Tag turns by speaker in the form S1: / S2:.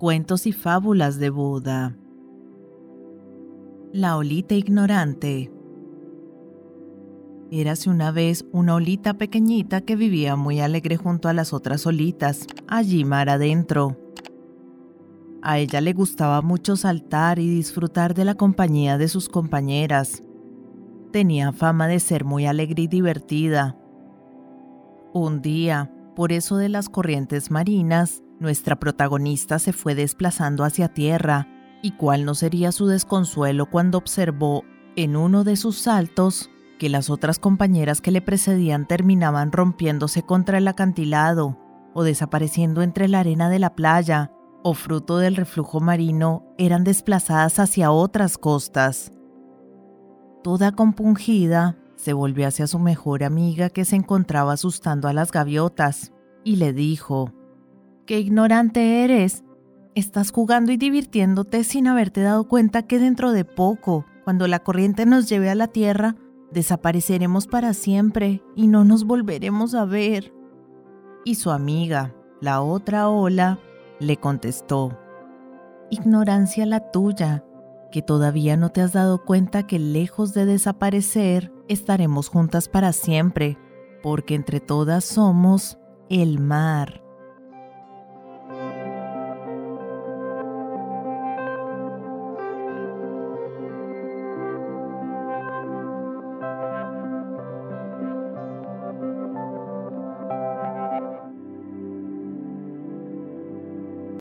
S1: Cuentos y fábulas de Buda. La olita ignorante. Érase una vez una olita pequeñita que vivía muy alegre junto a las otras olitas, allí mar adentro. A ella le gustaba mucho saltar y disfrutar de la compañía de sus compañeras. Tenía fama de ser muy alegre y divertida. Un día, por eso de las corrientes marinas, nuestra protagonista se fue desplazando hacia tierra, y cuál no sería su desconsuelo cuando observó, en uno de sus saltos, que las otras compañeras que le precedían terminaban rompiéndose contra el acantilado, o desapareciendo entre la arena de la playa, o fruto del reflujo marino, eran desplazadas hacia otras costas. Toda compungida, se volvió hacia su mejor amiga que se encontraba asustando a las gaviotas, y le dijo, qué ignorante eres. Estás jugando y divirtiéndote sin haberte dado cuenta que dentro de poco, cuando la corriente nos lleve a la tierra, desapareceremos para siempre y no nos volveremos a ver. Y su amiga, la otra ola, le contestó, Ignorancia la tuya, que todavía no te has dado cuenta que lejos de desaparecer, estaremos juntas para siempre, porque entre todas somos el mar.